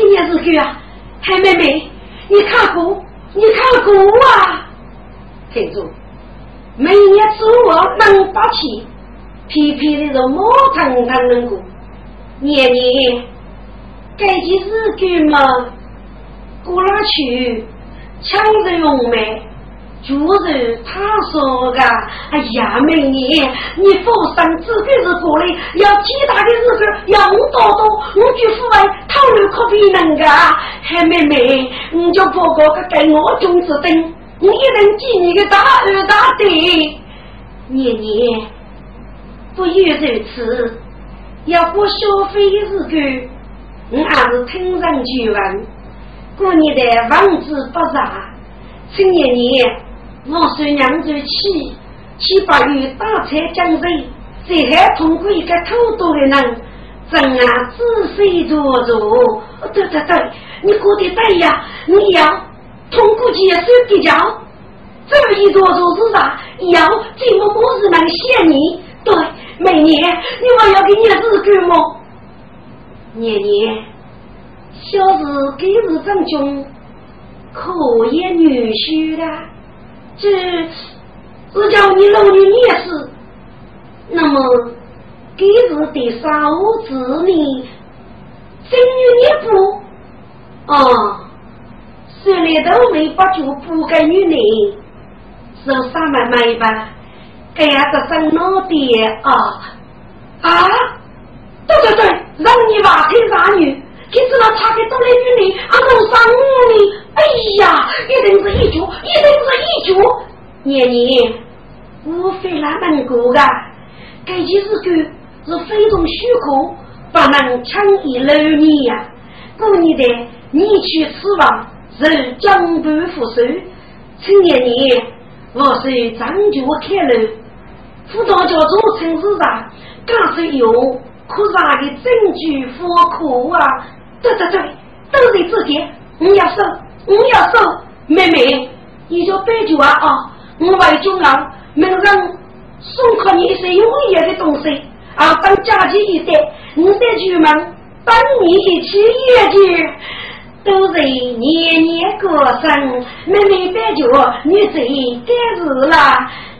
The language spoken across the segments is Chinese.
今年日干啊，黑妹妹，你看过？你看过啊？记住，每年做我能发起。皮皮的肉毛腾腾能过，年年该件事干嘛？过哪去？抢着用买，就是他说的。哎呀，妹年你富生自个是过来，要几大的日子要我多多，我去父外讨论可比能个。嗨，妹妹，你就不过个给我种子等，你一定记你个大二大的，年年。不愿如此，要过消费的日子，我还是听上去问。过年的房子不差，新年年我算娘子去，七八月大菜江水，谁还通过一个偷渡的人？真啊，仔细做做。对对对，你过得对呀，你要通过接受比较，这么一做做是啥？要怎么我是能谢你？对。每年你还要给你日干吗？年年小子给日正中可也女婿的，这只叫你老女念事。那么给日第三五子呢？生女也不啊，虽然都没把就不给女人，受啥买卖吧？哎呀，这生老爹啊啊！对对对，让你娃配啥女？今知道差给多来女人，俺弄啥呢？哎呀，一定是一脚，一定是一脚。年年，我非那能过啊！这件事干是非同许可，不能轻易留你呀。过年的你去吃饭，是江畔扶手。青年年，我是张脚开路。辅导教做城市上，刚是有可啥的证据符合啊？对对对，都在这边。你要收，你要收，妹妹，你就别酒啊啊！我为酒郎，明人送给你一些有意义的东西啊，当假期一带，你再出门，等你一起演去。都是年年过生，妹妹白酒，你最该是了。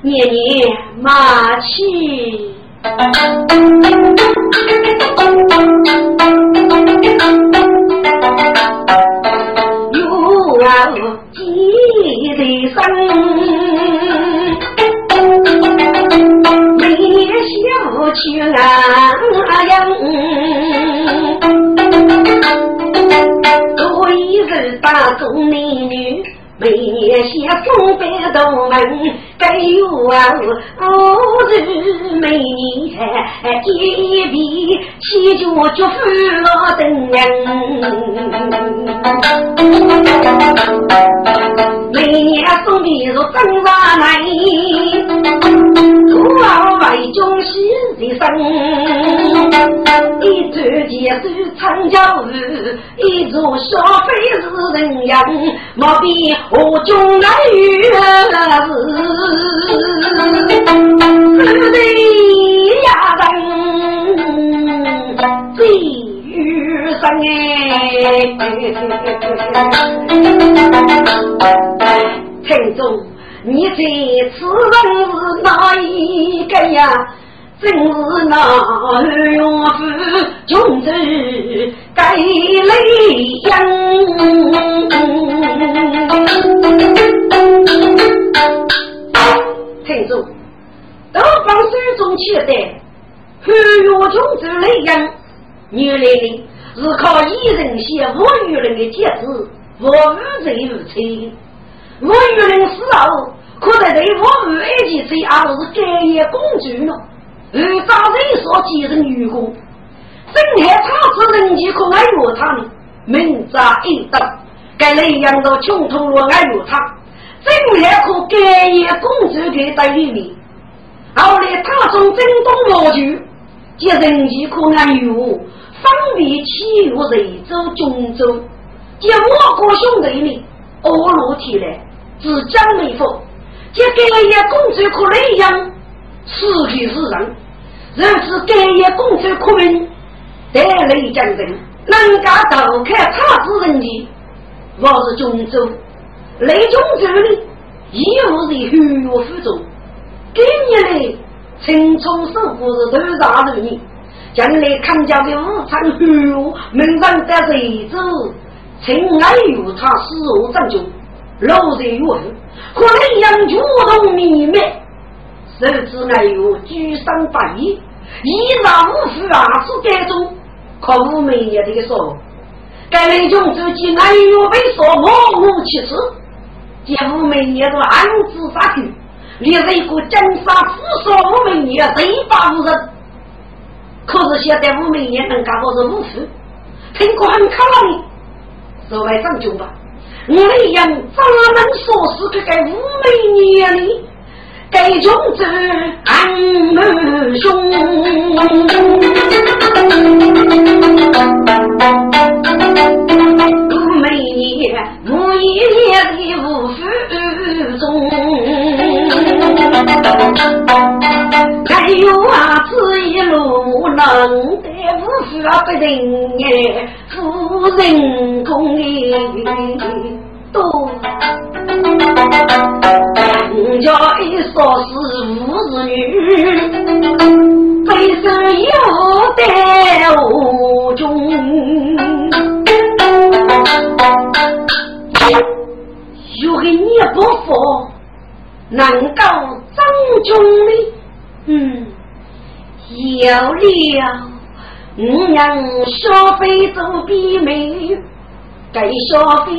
年年马起，有啊几的生，每年小去啊样，多一日大中男女。每年写送百道门，该有啊我日每年一笔七九祝福我等人。每年送的是真话来，徒儿为中喜的生。一座钱是长教日，一座消费是人样，莫比。我中来遇是，只得呀等最遇上哎。听众，你这此人是哪一个呀？正是那二岳父穷子盖雷阳。人中，都放手中期待，汉月中走雷阳，原来的。是靠一人写无与人的帖子，无无罪无罪，无与人死后，可得对无无埃及罪，而是盖业公主呢？而大人所继承愚公，正害他之人机可爱乐他呢？明扎一刀，该雷阳到穷途落爱乐他。正还可盖业公主给在里面，后来他从征东落去，接人机可安于方便起入瑞州、中州，接我国兄弟们恶路提来，自江美府，接盖业公主可雷阳，此地是人，如此盖业公主可名，得雷将人，能家斗开他之人的，我是中州。雷中这里，一无是虚弱负重，今年来青葱守护是头上头人，将来康家的武昌虚弱，门上得谁走？情爱有他死后战中，老在远，可能养主动秘密，手指爱有举伤百亿，一丈五夫啊是该中，可无美也得说，该雷中自己爱有被说莫无其事。姐夫每年都暗自杀去，连一个金沙富少我们也谁把无人？可是现在我们也能干好是无事，听过很可能的，作为上军吧，我们样怎能说是这个五美年里，该种子安满胸。五美年，五一年的五福。中，还有啊，这一路能得无数啊不人哎，夫人公哎多，人家一说是五子女，背身有带无中。有个你不服，能够争中的，嗯，有了，我让小飞做比美，该消费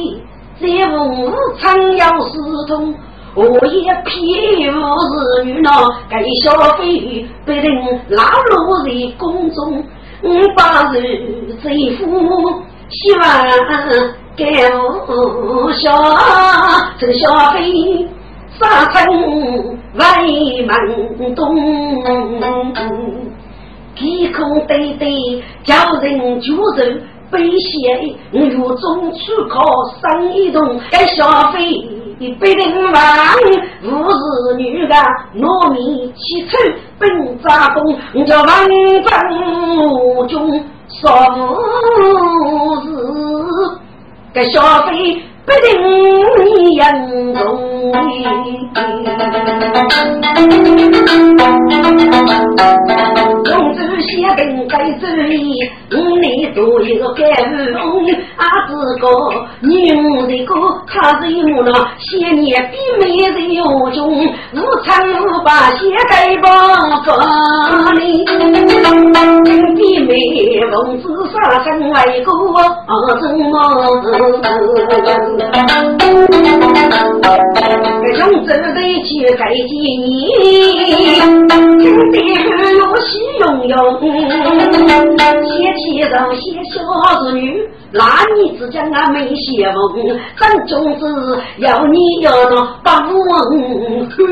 在无常要私通，我也偏无是女郎，该小飞被人拉落在宫中，我把人最富，希望。盖无小，这小飞沙城为门东，天空对对叫人举手悲喜，我有中出考生一动，该小飞被人忘，无是女的糯米起丑本扎工，叫万众中说是。该消费不定严重，公你个盖屋，阿子个女的个他是有了，写年比美人有中，无常无把写盖包装哩，比美王子杀生外国什么？从这里去改几年，今天有喜融融，写起人写小子女，那你。只讲啊没写梦，真种子要你。要那把文书，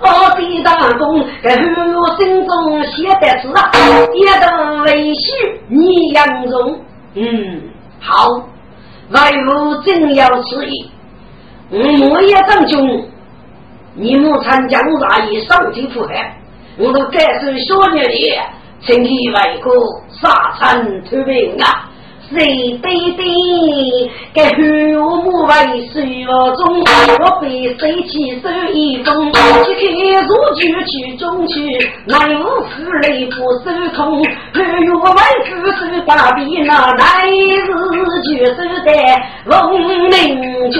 我的大公，我心中写的字啊，也都为许你。杨荣，嗯，好。外务真要此意，我也当中，你。们参将啥以上京赴海，我都感受小年里，请你。外国沙场投兵啊！人对对，该汉我母为水中，我被水气手一中，去开如去去中去，满屋死泪不收空，汉我为子孙把皮那来日就是在龙门中。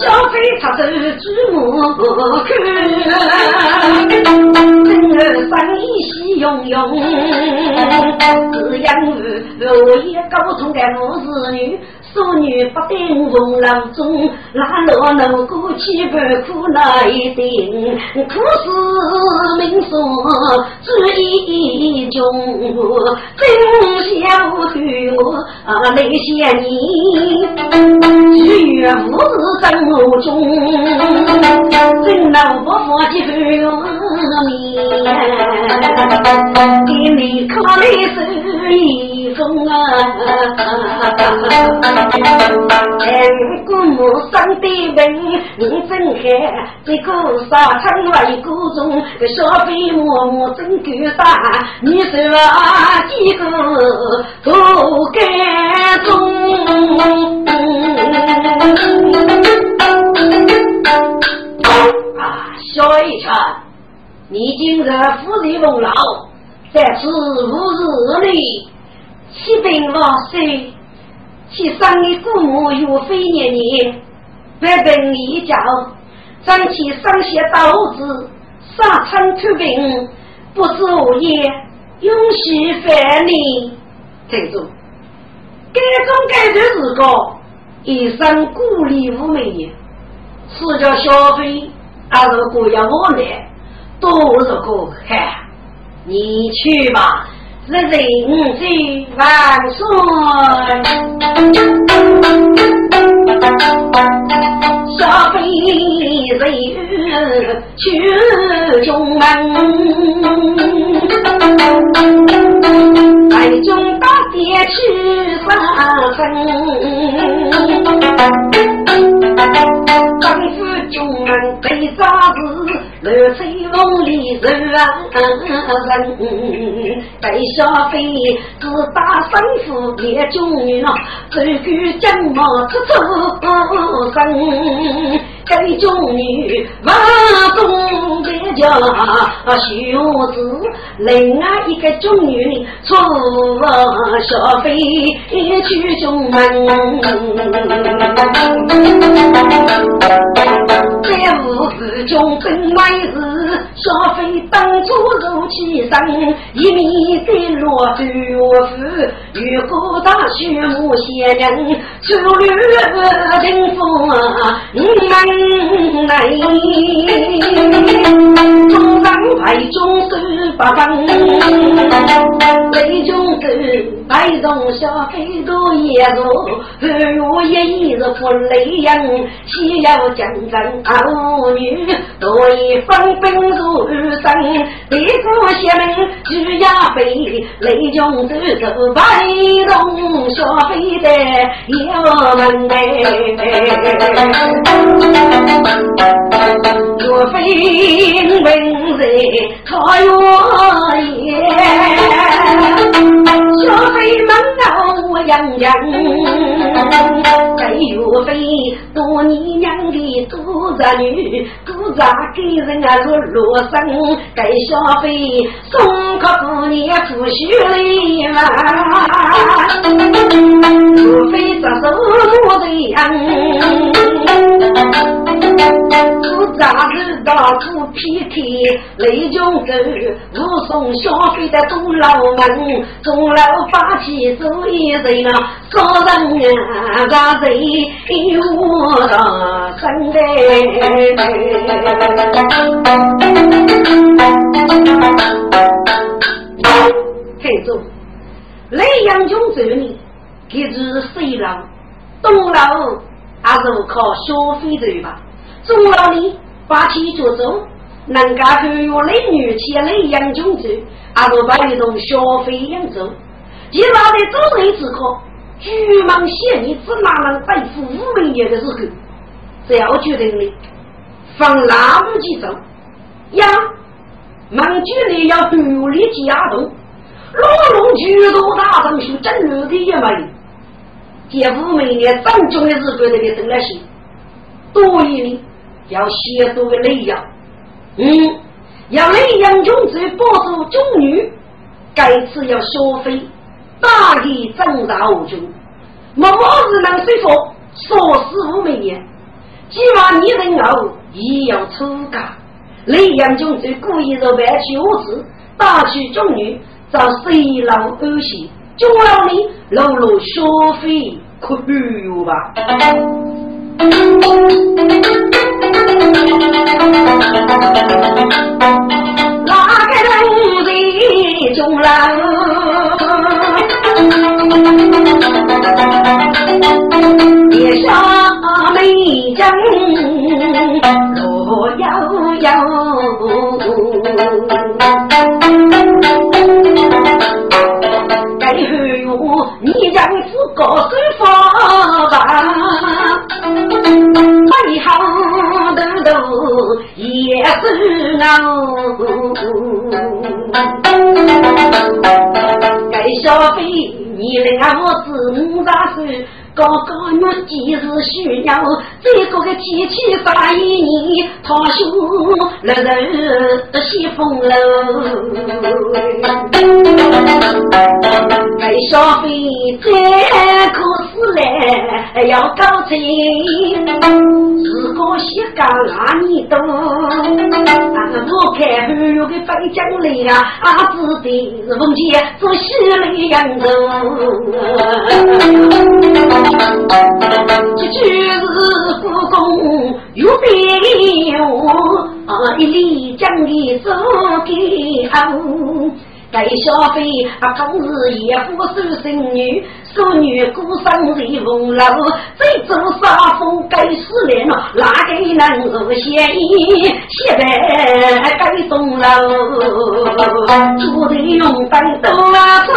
小飞他走祖母不。生意喜融融只因是绿叶高中的我是女淑女不定风浪中哪落能过去北苦哪一苦思冥想之意中真想我啊那些年。一面知在我中真的不法去的面，给你可来是一封啊！千古母生的命，你真看这个沙场为谷中，小飞默默真够大，你说几个都该中。啊，小一场，你今日富丽丰饶，在此五日里，七病万岁，其生的父母岳飞年年，百病一交，长期上些刀子，杀场出兵，不知无业，永续烦你。听住，该中该的是个一生孤立无门。是叫小飞，还是姑要我来，都是个嗨，你去吧，人人皆万岁。小飞人去中门，北中大爹去上身。丈夫军门被杀子，乱吹风里人人。该小飞自打生父也军女了，走过江毛出出生。该中女万中的叫秀子，另外一个中女出小飞去中门。在五府中分外事，小飞当初入其身，一面的落断夫，越过大雪木仙人，出绿金风来，中上排中手八分，雷中手。白中小飞都也如，二月一日不雷人，西要江山儿女，多一分兵如山，一个邪门只要被雷中走走，白中小飞的要门来，若非文人他愿意。小飞门闹洋洋，该岳飞多年娘的独子女，独子给人啊落落生，该小飞送客姑娘不许来嘛，岳飞这手我的样。不咋子到处劈开雷中走，武松消费的东老门，钟楼八起走一人啊，杀人啊，杀人我的身来。听住，雷阳军走呢，给是西楼，东楼还是靠消费走吧。中老里把起就走，能干后有雷女起雷阳军走，阿都把一种消费扬走。其他的走人之口，巨蟒仙你只拿能对付五百年的时候，只要决定的，放哪路去走呀？孟举人要独立机压动，罗龙巨多大圣是真路的也没有。姐夫每年正中的日子那个等那些，多一呢。要写多个雷呀，嗯，要雷阳中子保住中女，该次要消费大力正大无穷，莫是能说服说死五百年，既然你人后也要出家，雷阳中子故意让外去无耻，打去中女，遭水牢恶心，就让你露露消费可有吧？哪个人在中楼？夜下美景路悠悠。你将是个手法吧，背后的都也是我。该消费你让我自五大岁。哥哥，我既是需要这个个机器发一年，他说来人西风楼，该消费这可是来要高钱，是个西干哪里多？我看后有个北疆来啊，阿子的凤姐做西来扬州。这就是故宫有别我，一里将的走给后。该消费啊，同日也不收生女，收女孤身在风楼，这走沙风该死人，哪个能够嫌疑？现在该送楼，住的用灯都啊错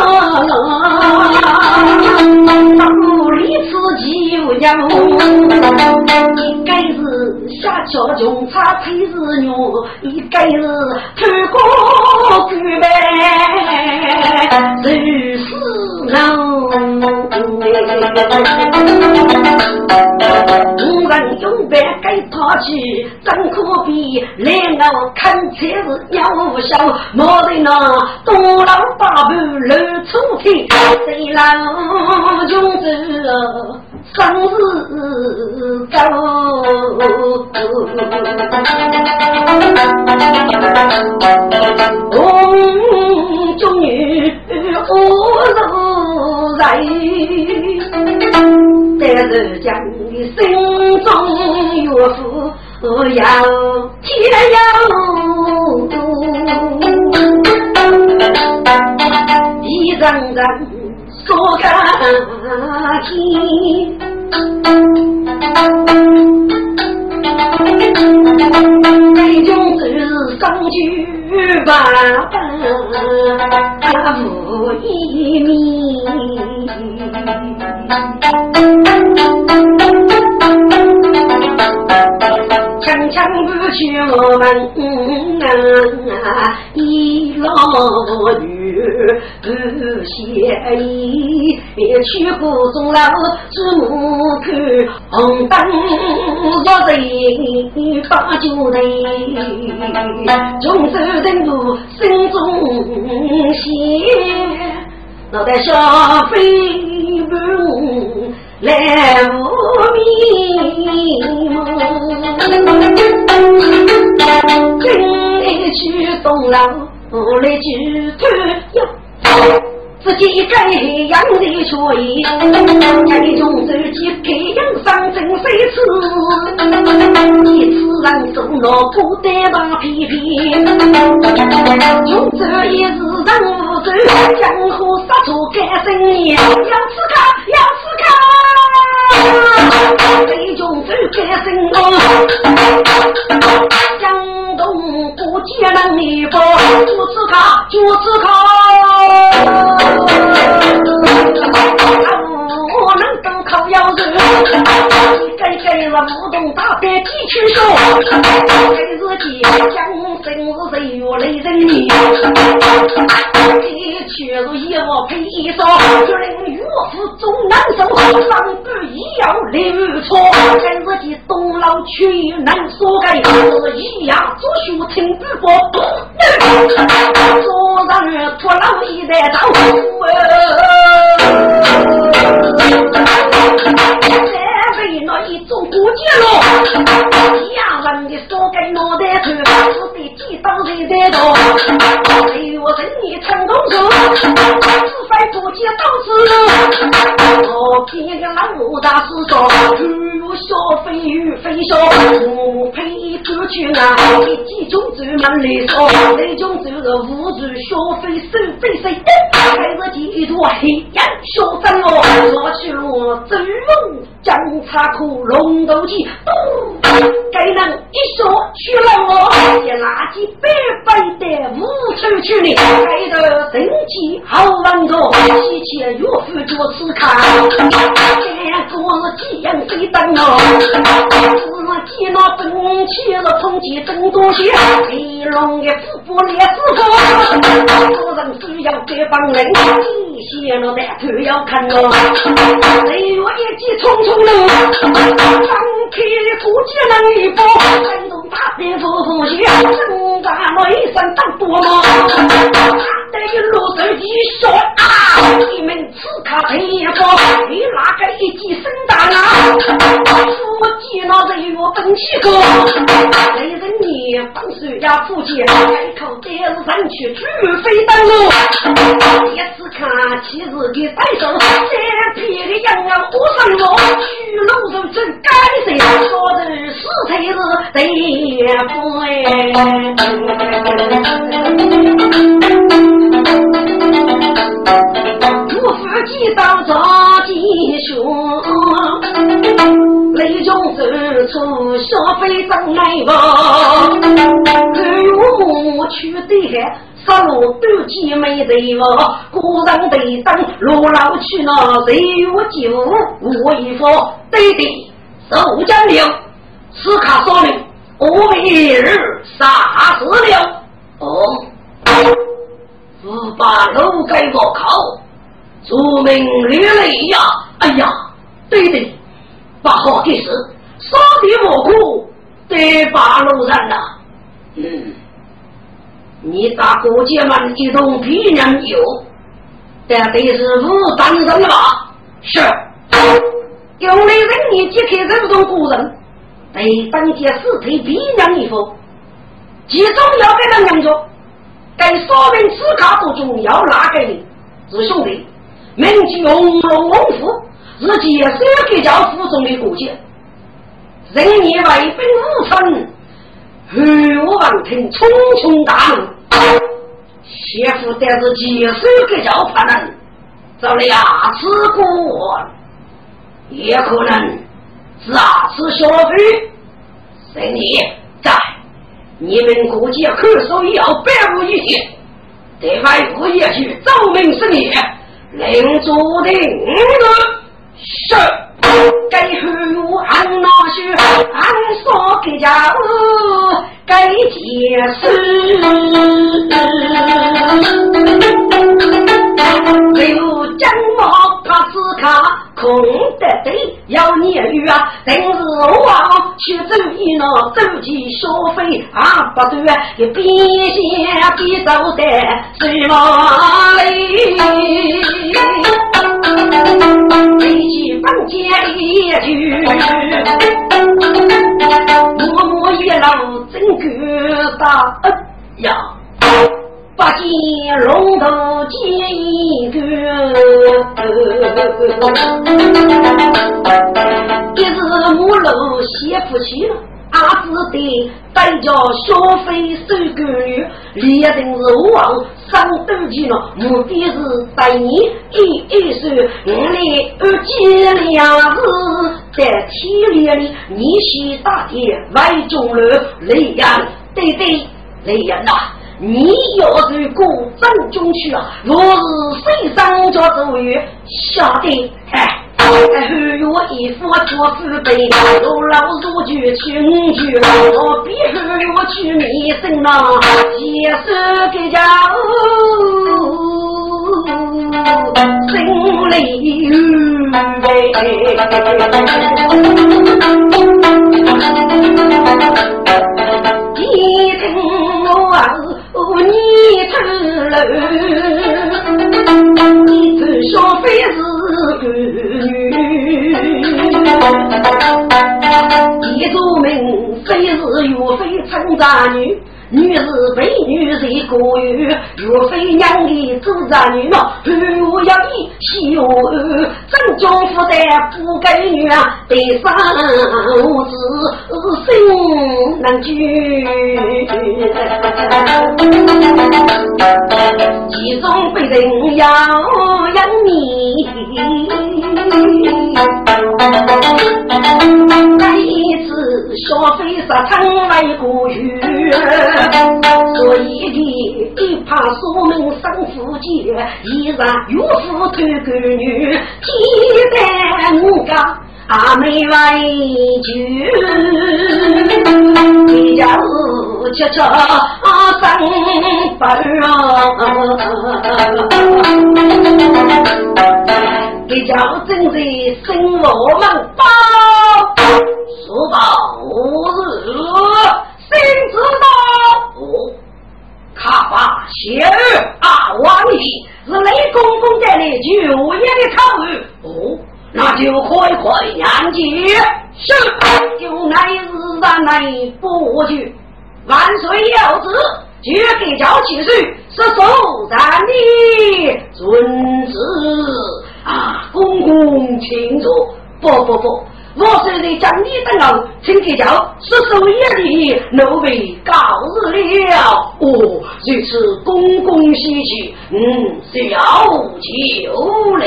屋里自己有家，一该是下桥穷差配是牛，一该是偷过举呗。如是楼，无人用白给他去，真可比。来我看才是鸟无笑，莫在那东老八部露出天，谁老穷子生日高。终于无路来，但是将你心中岳父要天佑，一张张说个天，最终是上去。万般无一命，强强不去我们啊，一老女不嫌意，去过钟楼之母看红灯若人把酒来，穷山人路心中险，脑袋小飞舞来无迷真去东楼来去偷自己该养的出意，家中自己培养上真谁吃？一次让走了不得把皮皮，从这一日人无罪，江湖杀出干生意，要刺客，要刺客，最终走干生意，江东不接能力不，就吃卡，就吃卡。我能都靠腰子，一个个了不动大别几去手，还是几将生是谁越来人迷，的确是一我配一双，就令岳父总难受，上不一要留错，还是几东老去难说该，是一呀做书听不过，做人托老一代刀。来说，那种就是无助小飞手飞飞，开着几朵黑烟小灯笼，我去我真龙将叉苦龙头起。该能一说去了我，也拿起白白的无处去呢。该得神气好玩多，喜切岳父做此看，这个是几样飞灯哦，是几那本气是通气真多些，黑龙的腹部烈子高，做人需要这帮人，一些了的就要看哦，岁月一记匆匆路，开的古剑能一波，山东大兵呼呼血，挣扎了一身当多么，他一路走一说啊，你们刺客陈一说，你哪个一记生大啊？夫妻那人月分七个，雷人你放水呀，夫妻开口带是上去去飞灯笼，一次看妻子的带手，这皮的羊啊火上落，去龙肉真该谁？说的是才是对不？我夫妻当着弟兄。雷中走出小飞张来吧，绿木去的山路都见没得哦，古人得等路老去了谁有酒我一副对对，守将领，此卡说明我一日杀死了哦，我把路给我靠，著名流泪呀，哎呀，对对。不好的事，杀敌莫苦，得把路人呐。嗯，你打国家们一动必然有，但得是无当人了吧？是，有的人你揭开这种古人，被当天死腿必然一副，其中要给人两着，该说明此卡不重要，哪个的？是兄弟，名气红龙王府。是接手给叫府中的国家，人年为兵无分，汉武王听匆匆大怒，谢夫但是接手给叫叛人，遭了牙齿过，也可能是二次消费。人年在你们国家可守要百无一失，对外不也去奏明是你，领主的儿是，该后我按那些按说给家务该结束，刘江毛他空得对，要年月啊，等是我去走一那走起消费啊，不对，也别先别走的什么里？飞起房间一句，默默一路真疙瘩呀，八戒龙头接一个，一日母楼先夫妻了。阿子的代叫消费收购女，立定是王上斗气了，目的是带你一一手，我来二姐两日在体里里，你是大爹外中人，雷阳对对雷阳呐，你要是过正中去啊，若是谁上家做员，晓得哎。后我一副做父辈，如老如就亲去，我必后我去弥生呐，接受给家心里悲。一听我你出楼，你出消费是女。一座门非是岳飞称渣女。女是美女谁过于若非娘的。做长女嘛，我要你喜我真丈夫的不给女啊，得上子心难聚。其中被人要养你，次消费沙场来过于。所以的一怕说明生死劫，依然岳父偷闺女，记得我家阿妹为酒，一家子吃吃生饭一家正在生我们包，说到日。谁知道？卡巴谢儿啊，王爷是雷公公带来九爷的考虑。哦，那就快快念经。是，就乃日然来不去。万岁有旨，绝给交起岁，是受咱的遵旨啊！公公请坐。不不不。我虽然将你等候，请给叫十手一礼，奴婢告辞了。哦，如此公公喜气，嗯，小酒嘞，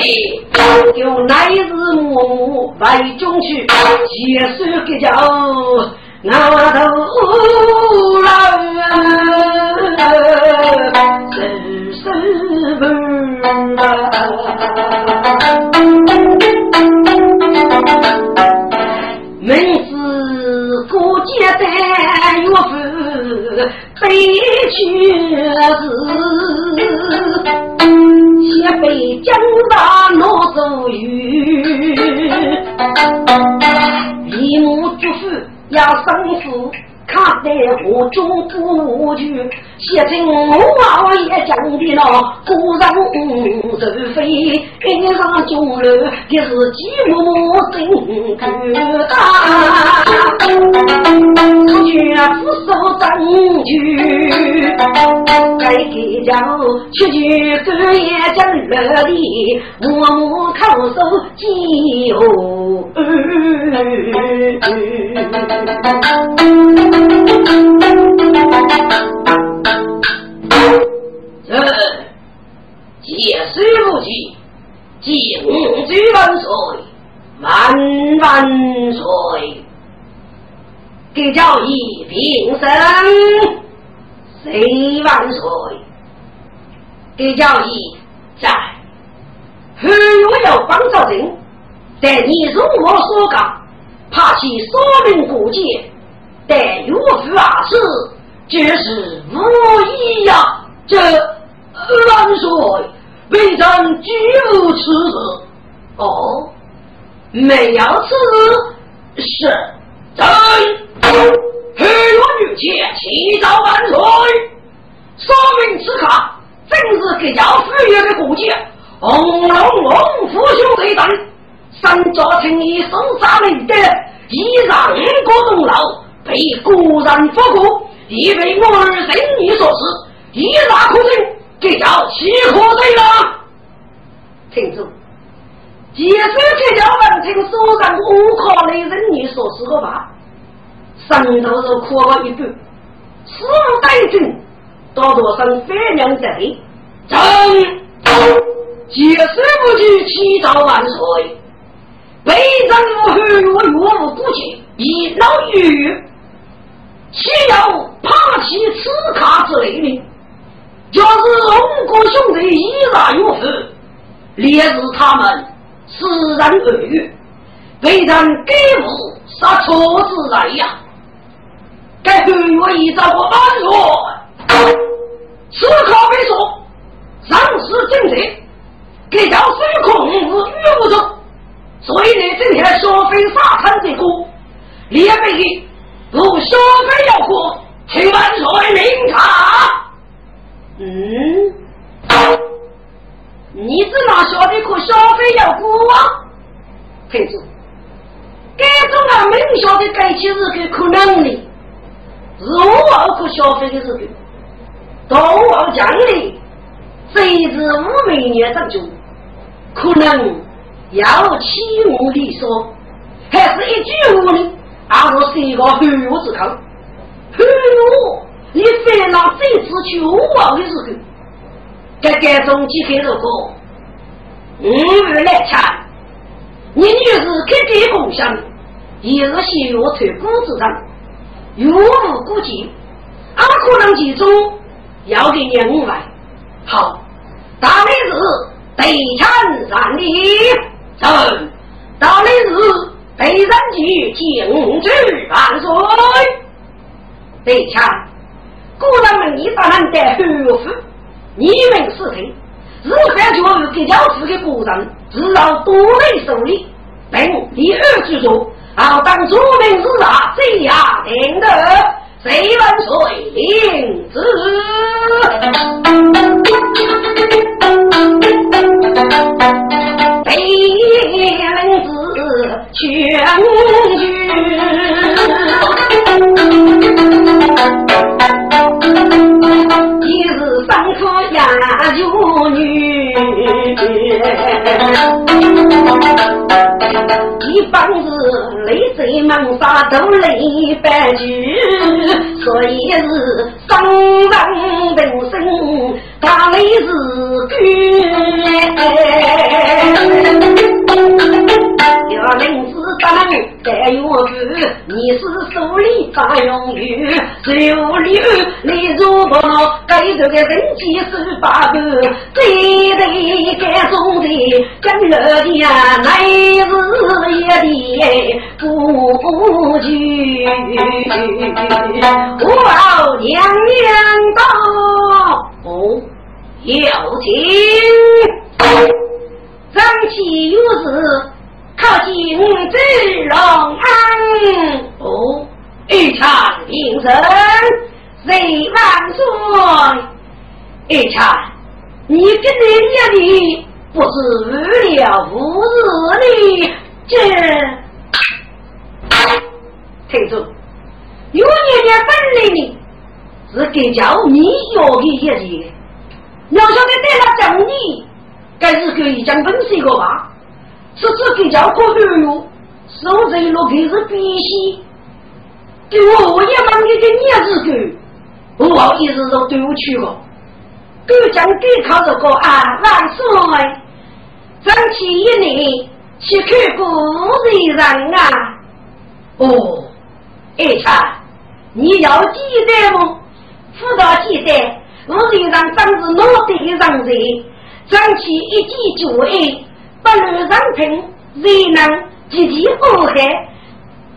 就来日默默为中去，结束给叫我头郎，是是不？门是过节的岳父悲屈事，先被江大闹走雨，一母祝福要生父。看得我中不去，写成我也讲的了，果然是非，一上酒楼，也是寂寞真孤单。该给叫出去半夜真热的，默默靠手酒。这借水不急，敬酒万岁，万万岁！给叫一平生，谁万岁？给叫一在，后我要帮着人，但你如我所讲，怕其说明过节。但岳父啊，是这是无疑呀！这万岁，为臣举无此事。哦，没有此事，是朕黑我女妾祈祷万岁，说明此刻正是给要赴约的过节，红龙龙父兄弟等，三家情谊手杀领的，一让国栋老。被国人复古，已被我儿生女所赐，一拉可人，这叫岂可罪了？听住，即使这叫文清所上无可雷人女所赐的话，上头是哭了一半，死无待君，多多生反娘在内，朕即使不去祈祷万岁，被人无后我若无顾忌，一老于。岂有怕起此卡之类的？就是龙哥兄弟依然有福，烈日他们自然而语，被人给付杀错之来呀！该后月一遭我安说，此刻没说，上世正直，给叫孙空是遇不着，所以呢，今天消费沙滩这个列备。如消费要过，请万岁明察。嗯，你怎哪晓得可消费要过啊？听住，该中啊，明晓得该起日个可能的，如何可消费的日子，东王将领谁知五美年当中，可能要欺我理说，还是一句话呢？阿若是一个黑我之口，黑我你非拿这次去我王的时候，该该中几开如果五日来抢，你女是开给共享，一日先要退谷子上。如无估计，俺可能其中要给你五万。好，大理寺对称上礼，走。大理寺对人局禁止万岁。对称，古人们一般人得后福，你们是谁？日汉教育给教子的古人，只要多内受理，并第二句说。好当著名之啊，这样定得谁万岁领旨？北领旨全军，一日三科呀有女。一帮子累贼们杀都累半句，所以是伤人人生，他们是鬼。要领子当在岳父，你？是手里大用语，手里你？如果该这个人气十八个，最得该中的将乐的呀，乃是一的不惧。我娘娘道，哦，有情，张起有子。靠近子龙安，哦，一场平生谁万岁？一场，你跟人家的不是无了无日的这，听住，有年年本领的，是给叫你要的一些，要晓得对他讲你，该是可以讲分析个吧。是这个叫可儿哟，收这一路可是必须。对我也忙一个年子狗，我好意思说对我去过。狗将给靠这个啊万岁，争取一年去看古人人啊。哦，哎恰你要记得吗？辅导记得，古人人真是脑袋上人，争取一记就会。不能上庭，谁能积极祸害？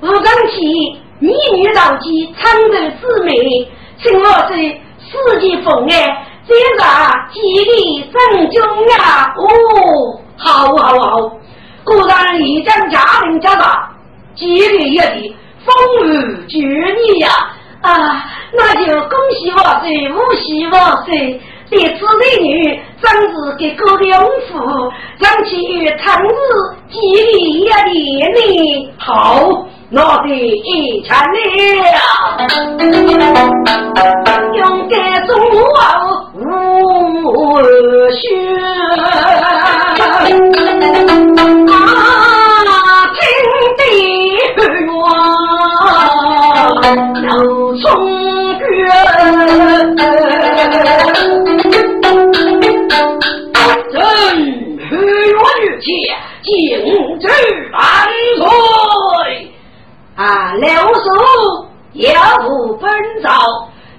不争气，女女老鸡，长头姊妹，请我是世纪风哎，这个吉利正中呀！哦，好好好，果然一将家人家大，吉利一地，风雨俱你呀！啊，那就恭喜万岁，恭喜万岁！第此美女，真是给哥的荣福，让其与唐日吉利一连呢。好，那得一场了。勇敢中无血，啊，听得我脑充血。敬旨万岁！啊，六叔要不本诏，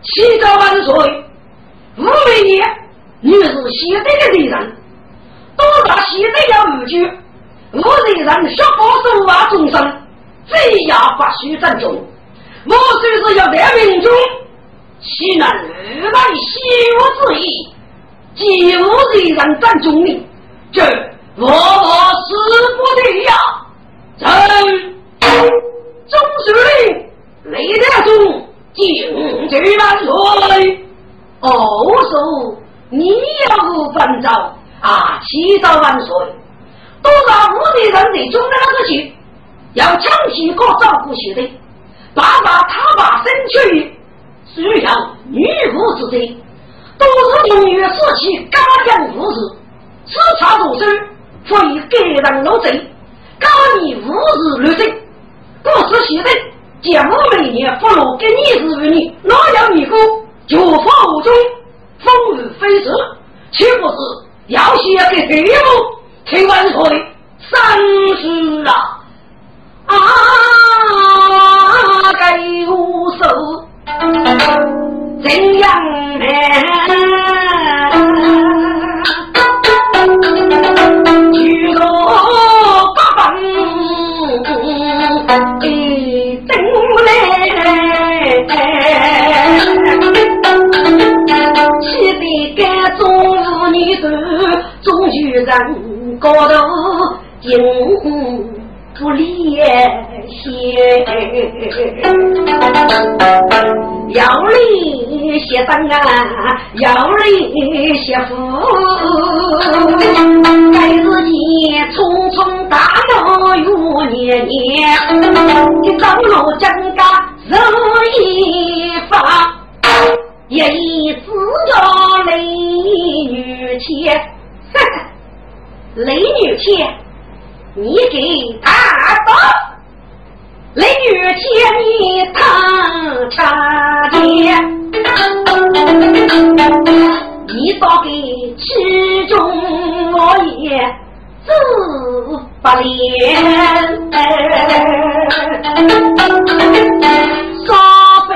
启奏万岁。五位爷，你是西北的人，多大西北要无惧？我这人学佛守法终生，这样不许争中。我虽是要在民中，岂能日来西我之意？既无人争中呢？这。我死不得呀！臣中书令雷德中敬旨万岁。哦，叔，你要不分奏啊？启奏万岁！多少部的人在中南之去，要长期过照顾兄弟，爸爸他把身躯只要女妇之罪，都是永远失去家庭物事，此差入手，所以给人落罪，高你物事入罪，不是现在节目每年俘虏给你是与你，哪样你过就法无踪，风雨飞驰，岂不是要写给黑幕？听万岁，三十啊！啊，该无手怎样呢？子终于人高头进。不联系，要离些当啊，要离些福。该日你匆匆大闹又年年，一张罗真家如一发，也以自家雷女妾，雷女妾。你给他打，雷女欠你唐茶爹，你倒。给其中我也自不怜。沙杯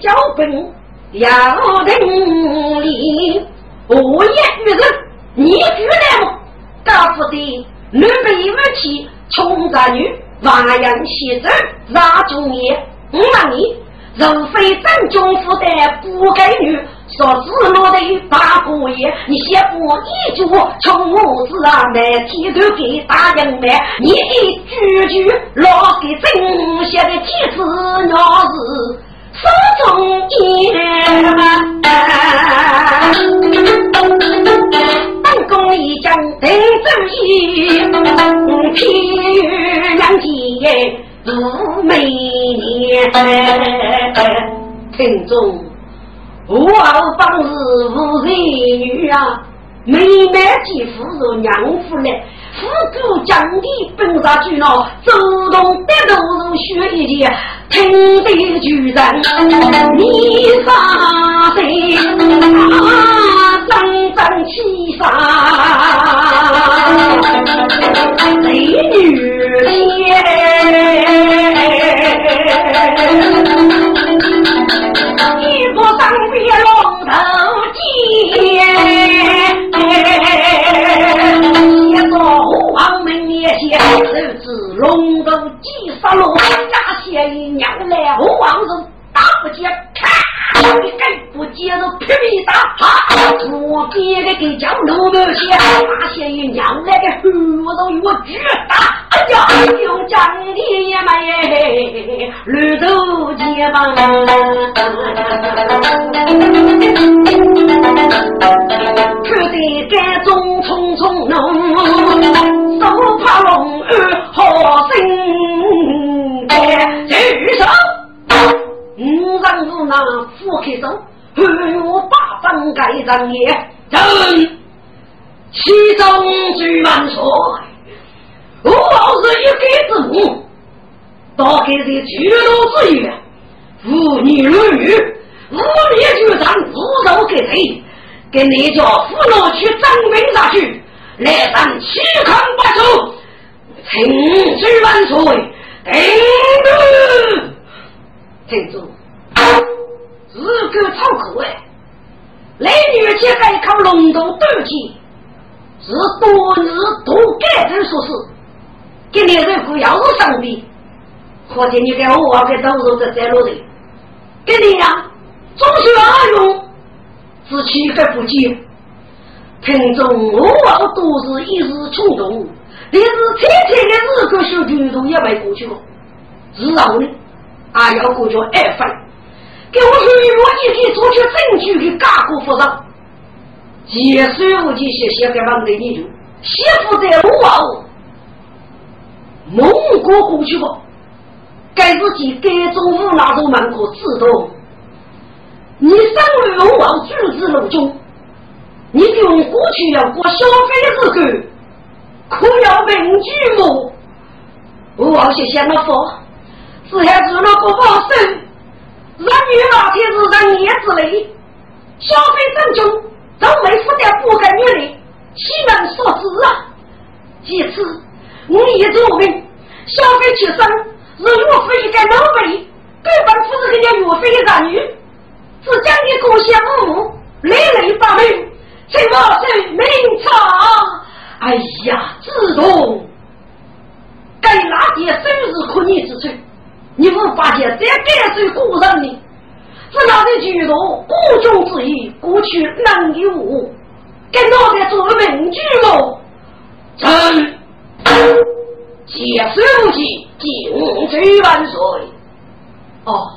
交本要等你，我言于人，你居然大夫的。女被武器，穷杂女，华阳西走，杀中爷，我问你，若非真君府的不该女，说子落的八姑爷，你写过一句穷母子啊，每天都给大人们，你一句句落给正写的几次鸟子手中一公一将得主意，偏遇杨姐如美年。听众，我方是无人女啊，妹妹继父如娘夫来，夫姑将的本杀巨脑，主动得投入血一剑，听得巨人。你杀谁？张张七杀，美女仙，一个上边龙头尖，龙头击杀龙，压下一娘来，我王子打不见，看。你敢不接着皮皮打？哈！我别个给叫老百姓，发现一娘来个喉咙有巨大，哎呀，有讲的也嘛耶，绿豆结嘛。看得该中匆匆弄，手怕龙儿好心的举手。五人无那副开手，汉我八方盖人也。朕其中最万岁，我老是一个之母，大概是巨鹿之源，妇女儿女，无力就上无肉给谁？给你叫俘虏去征兵上去，来上七康八守，请罪万岁，等听住，日狗操口哎！雷女且该靠龙头斗气，是多日多改正说事。今天人夫要是生病，或者你给我给都是在在路的，今天呀，总是阿勇是气个不接。听众我都是一时冲动，但是天天的日狗小军都也没过去过，是后呢？还要过着二分，给我说我一天做出证据给干过不少，结束我就写写给忙的你就媳妇在路哦，蒙过过去过，该自己该中午那种门口自动，你生于龙王，主子路中，你用过去要过消费的日子，可要命居母。我王谢谢了佛，只还做了个保守，让女老天子让叶子里消费正中，都没负担不给女人，岂能所知啊？其次，你一作为消费去生，是岳父一个老辈，根本不是人家岳父的儿女，只将你贡献父母，累累把命，请我是明朝。哎呀，自动。该哪件生日可你之处？你不发现这该是古人呢？只那的举动，孤中之意，过去能有无？跟脑袋做名句喽？臣接受不起，敬罪万岁。哦，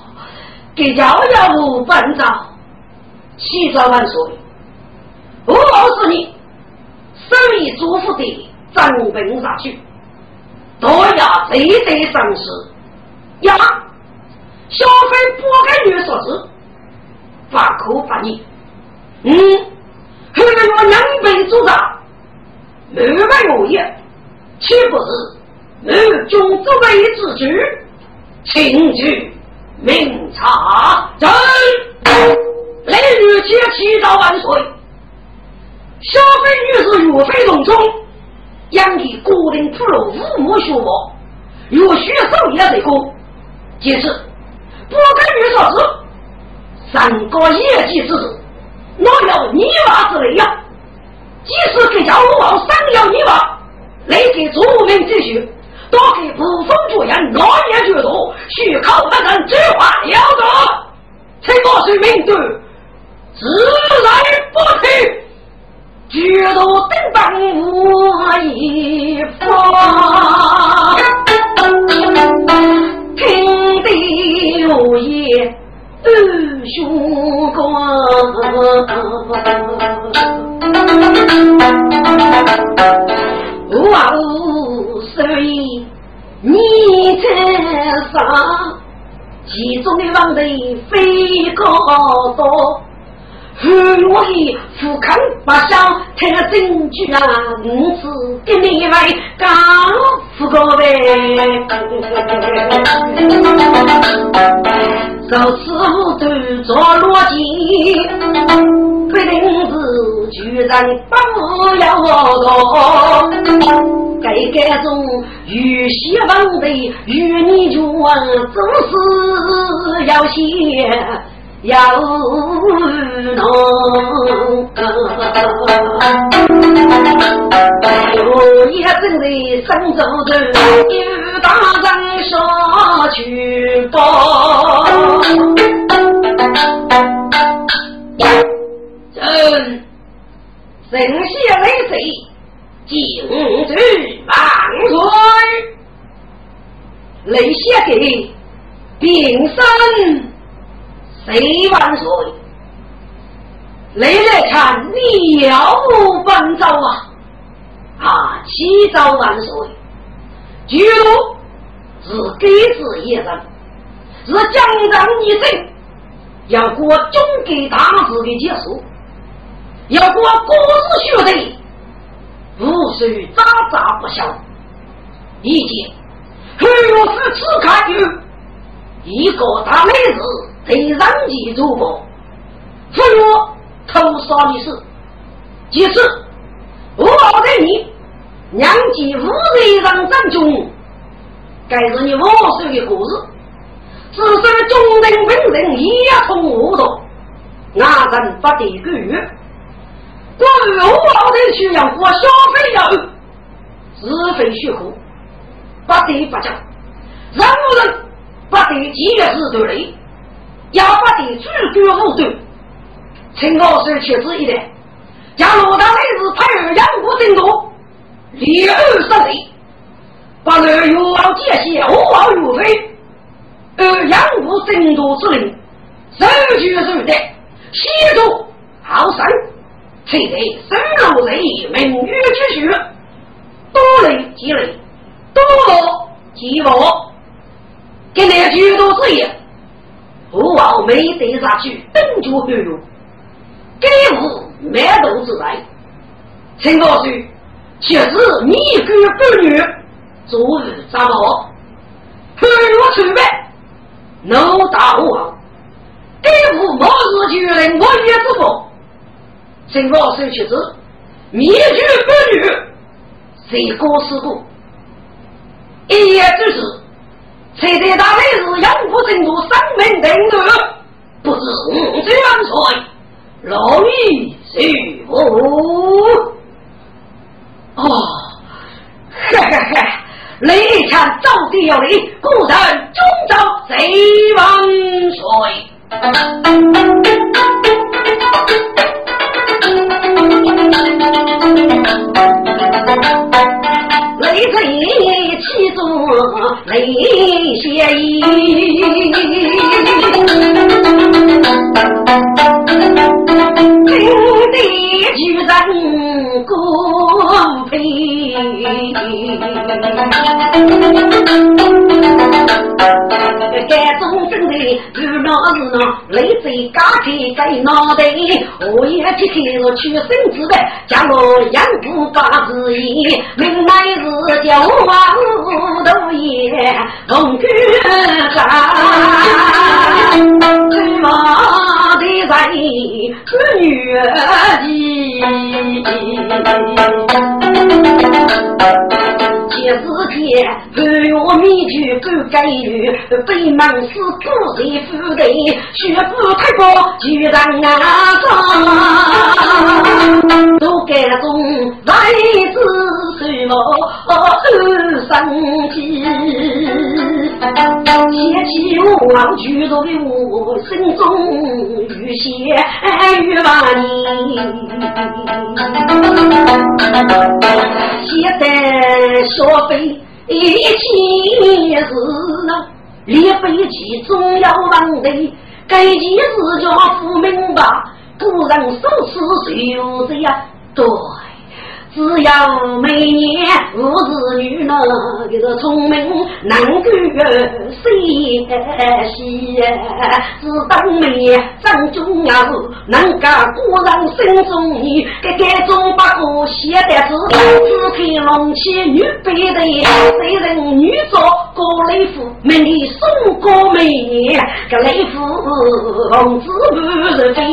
给家要不办照，启奏万岁。我告诉你，生意嘱咐的征兵上去。多要谁得上市呀？消费不该女所知，法可罚你。嗯，还要我两倍主张，六百物业，岂不是二中之位之举？请举明察真，雷雨节祈祷万岁。消费女士岳飞隆中。养的固定铺路，五亩学毛，有学手也得过。其次，不跟女说是三个业绩之子，我有泥娃之类呀？即使给家武王三要泥娃，来给祖名继续，都给不风主言，哪也觉得需靠他人计划了得。这个是名对，自来不退。举头登当我一方，得有夜二兄光。哇哦，所以你才上，其中的王队飞高多。我的富康八小太真句啊，五子给你来刚富个呗。做事都做逻辑，规定是居人不要多。该该中与希望的与你就总是要写。要弄，有一阵的生走着，有大人说去报。朕神仙为谁？敬罪万岁！雷写给病生。谁？万岁！来来看，了无本奏啊！啊，启奏万岁！举路是给子一人，是江上一生，要过中给大事的结束，要过国事学的，无需渣渣不消。一见，何是此看有一个大妹子。被人记住过，不我偷杀的事。其次，我告诉你，娘继五日上战中，该是你万岁的故事。只是中人本人一通无动，那人不得个。关于我告的去要过消费要是非虚苦，不得不讲。任何人不得几月日对内。要把的主管后头，陈老师确实一点，将罗大雷是派二杨国征多，第二十岁，把二岳王解析何王岳飞，二杨国征多之令，手举手的，协助好胜，才得生路人名誉之许，多累积累，多劳积劳，给那许多事业。我往没得下去，等着后路，给我满肚子来。陈老师，其实你一个妇女，昨日怎么？后路出卖，怒打我，给我末日巨人，我也不过。陈老师，其实你一个妇女，谁过是过？一言之是，才在大内是养父程度生命定律，不是五这样说，容易虚无。哦，嘿嘿嘿！雷强早地有理，故人终遭贼万岁。雷震其中雷协议，天地居人公平。该中正的遇到是那雷震家开在脑袋，我也去看了取生之辈，将我养父八字一，明来是叫王头爷红军山，半月米酒半盖油，北门是古人府的，学府太高就让啊装，都该中来自什么二生气，写起我举头的我心中有些欲望你，写得说。若非一件事呢，列飞机总要忘的，该件事叫不明白，不人手持袖子呀，对。只要每年五子女呢，就是聪明能干谁喜，只当每年长中要能干果然心中女，给该中八个写的字，只看龙起女辈的，谁人女做高雷夫，美丽送过每年，这雷夫红子不是飞。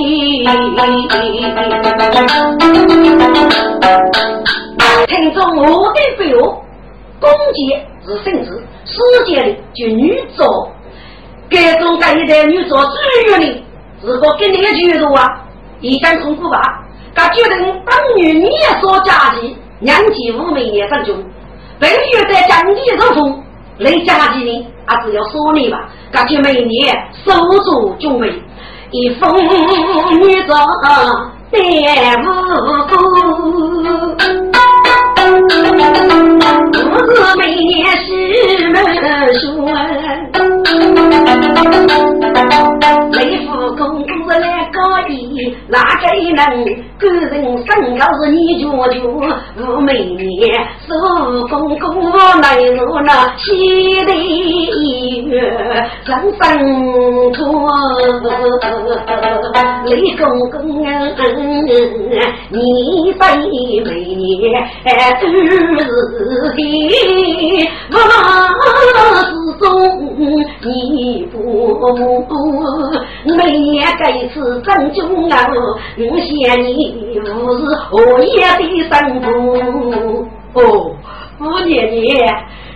听从我的备忘，公节是圣旨，世界里就女作。该种这一代女作最有名，如果跟你一句话，一旦通过吧，他决定当女你也做家计，娘妻无名也分中。本月在将地入风，来家计呢，还是要说你吧。他就每年守住军备，一封女作带无辜。义，哪个能个人生要是你舅舅？我每年收公公来入那西的医院上生托，雷公公你在每年都是的。我是中你不，每年这次争军啊，我嫌你不是何爷的生父。哦，五年年，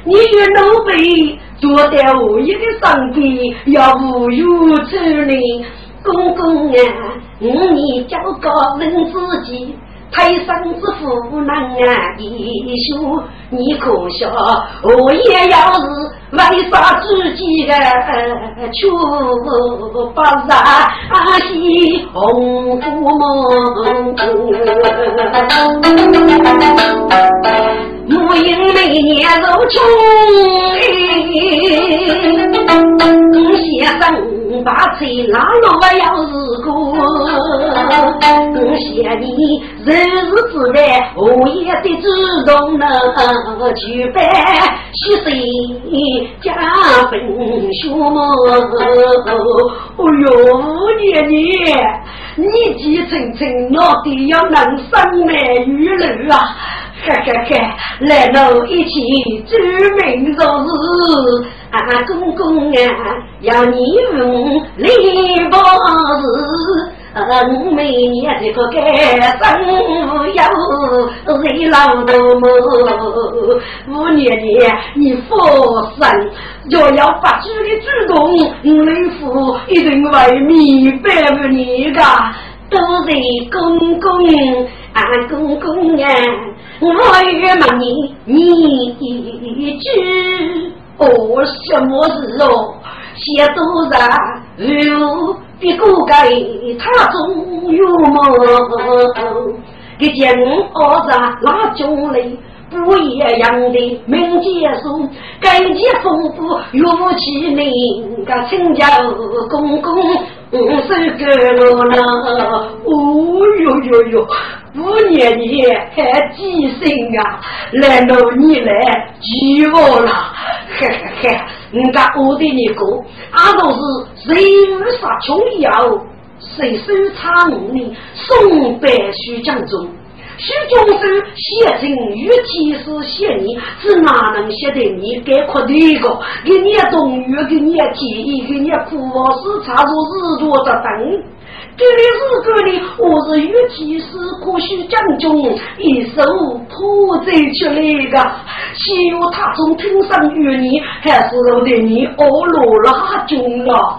你与奴婢坐在何爷的身边，要无有处理。公公啊，你叫个人自己。太上之父能啊，弟兄，你可笑？我也要是为啥自己的出不杀西红夫梦？母婴每年都穷，先生把车拉了我要是过，谢你日日自在，午夜的主动能举杯喜事加分数。哎呦，爷爷，你急成成，我得要能生男育女啊！嘿嘿嘿，来喽，一起祝明日啊，公公啊，要你问礼不是。我每年这个改生有谁老多么？五年年你放心，若要发出的主动，我雷夫一定为明白不你的，都是公公啊公公啊！我越问你，你知我什么事哦？写多少如？别个该他总有梦，给见儿子那种类不一样的名节数，该节丰富有气灵，个亲家公公五十个了，哦哟哟哟，五年你还几岁啊？难道你来娶我了？嘿嘿嘿。人家我的你哥，俺都是谁无杀穷要，谁收藏你宋白书讲中，书中书写成与其是写你，是哪能写得你概括的一个？给你动语，给你提议，给你苦往事插入日落的灯。这里是这里，我是与其是可许将军一手破贼出来的。希有他从天上与你，还是我对你恶落拉军了？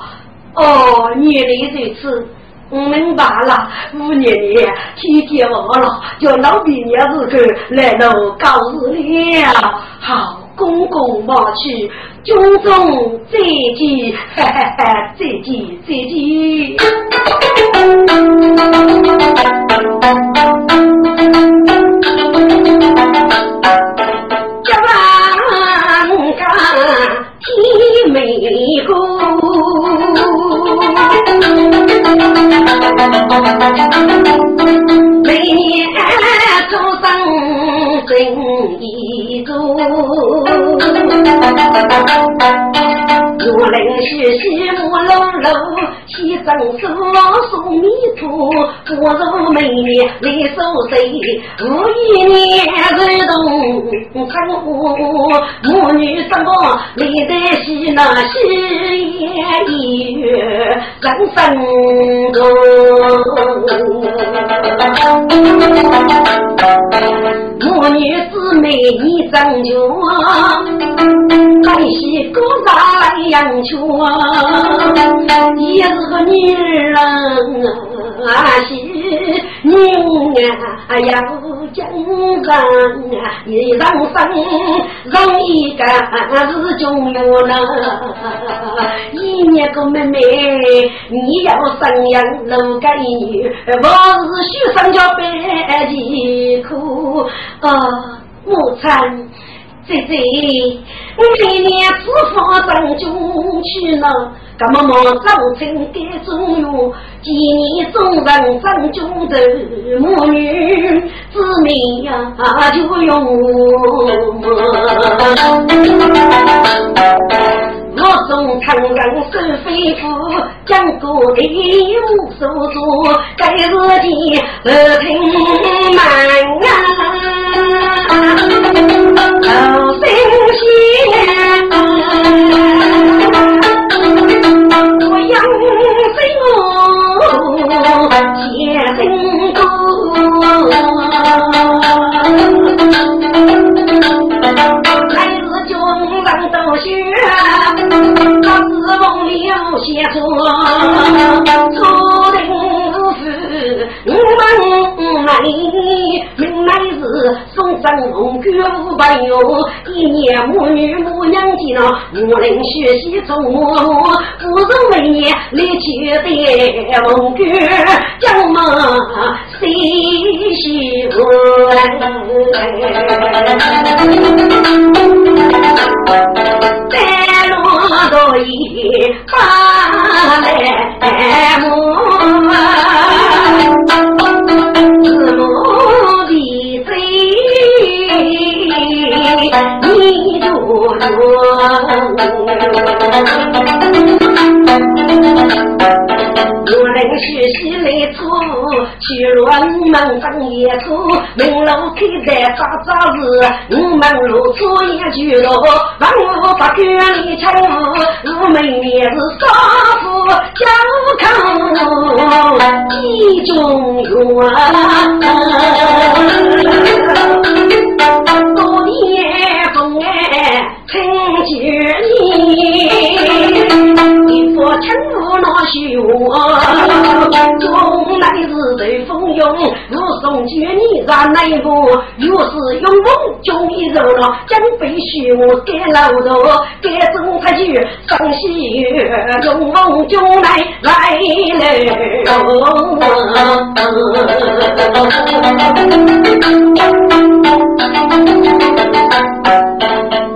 哦，你的这次我明白了，五年年天天忘了，叫老毕业日子来到告辞了。好，公公忘去。军中再见，再见，再见。这万家天美每西征手送米土，我如每年来收税，五一年日动春户，母女三个来得西那西夜一月人生路，母女姊妹一张就。来西哥来养穷，也是个女人啊，是人啊要精神，一人生容易干是中药了。一年个妹妹，你要生养六个女，我是许生叫白疾苦啊，母亲。姐姐，每年只发正中去了，干么么造成的中药？今年众人正中的母女姊妹呀，就用我中常人是非夫，讲过的无所作，该日的耳听满啊。红歌五百哟，一年母女母娘见了，无论学习做么，不如每年来去的红歌，叫么谁喜欢？在落落一把来泪门上夜出，门楼开在早早日，我们如初一聚落，万物不管你称呼，我们也是少妇小康一中原，多年风哎成就你，一副称。那许我，从来是对风涌，如送去你在内部，又是用梦中一走了，将被许我给老头，给中他去上西月，用梦中来来了。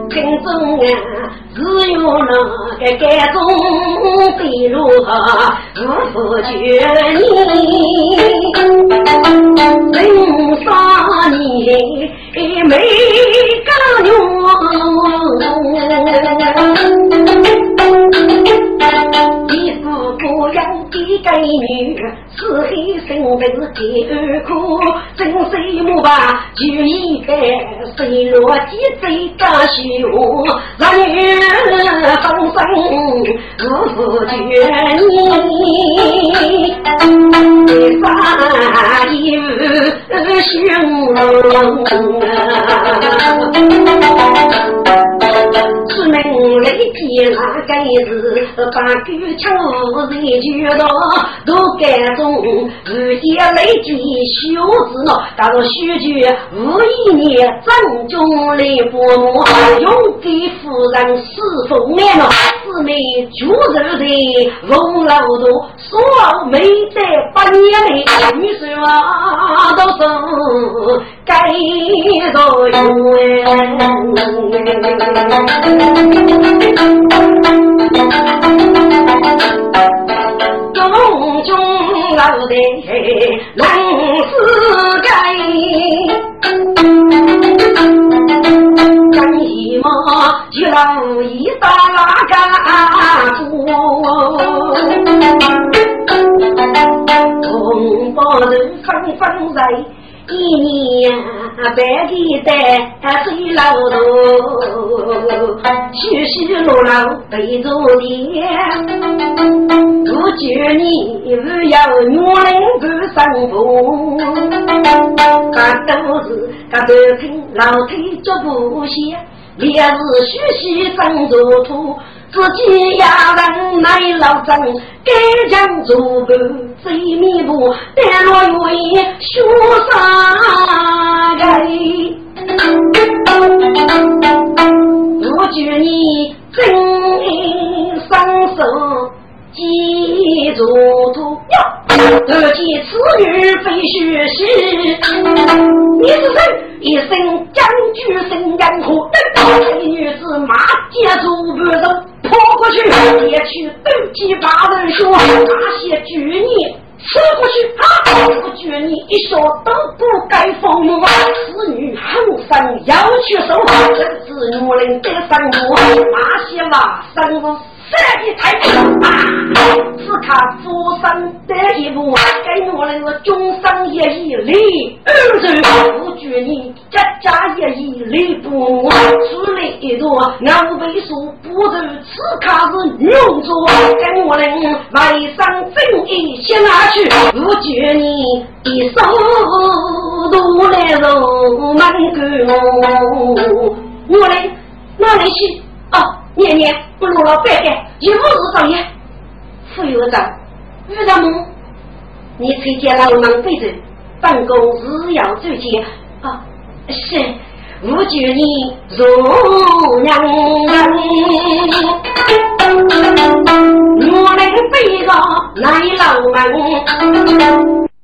听中啊，有那个该中。比如我不觉你，人杀你没干用。我要的该女，是黑身份第二苦，真是木吧？就一个水落几岁的秀，让女风声不觉你，啥有凶出门来一见那个是把狗抢人去了，都改种日间来见小子呢。到了。许句五一年正中来父母，用给夫人侍奉来了，姊妹住肉的红老多，说没得八年的女婿嘛，都是该多宫中老的能是该，干什么就老一打那个鼓，红包人纷纷来。一年白的带水老多，许许落落背着的，不觉你不要女人不生活，他都是他都听老腿脚不歇，烈日徐徐生着土。自己也，人来老张，该将做个贼迷步，但若愿学啥个？我觉你真双手记住土哟，得见此女非学习，你是谁？一身将军身干活，这女子马接住不走。跑过去，也去斗鸡八人说那些巨孽，吃过去，哈！我巨孽一说都不该放我，子女后生要去守，这子女人得生我，那些嘛生我。这一抬头啊，只看佛山的一步，给我那个终生一义礼，二十不觉你家家一义礼不，出来一朵两倍数，不如此卡是用作给我那外甥正义先拿去，不觉你一手都来肉满口，我来哪里去？啊。年年不如老白干，一无日上也。副院长，院长们，你推荐老忙背着，办公日要走进啊。是，我求你如娘我们背着来老门。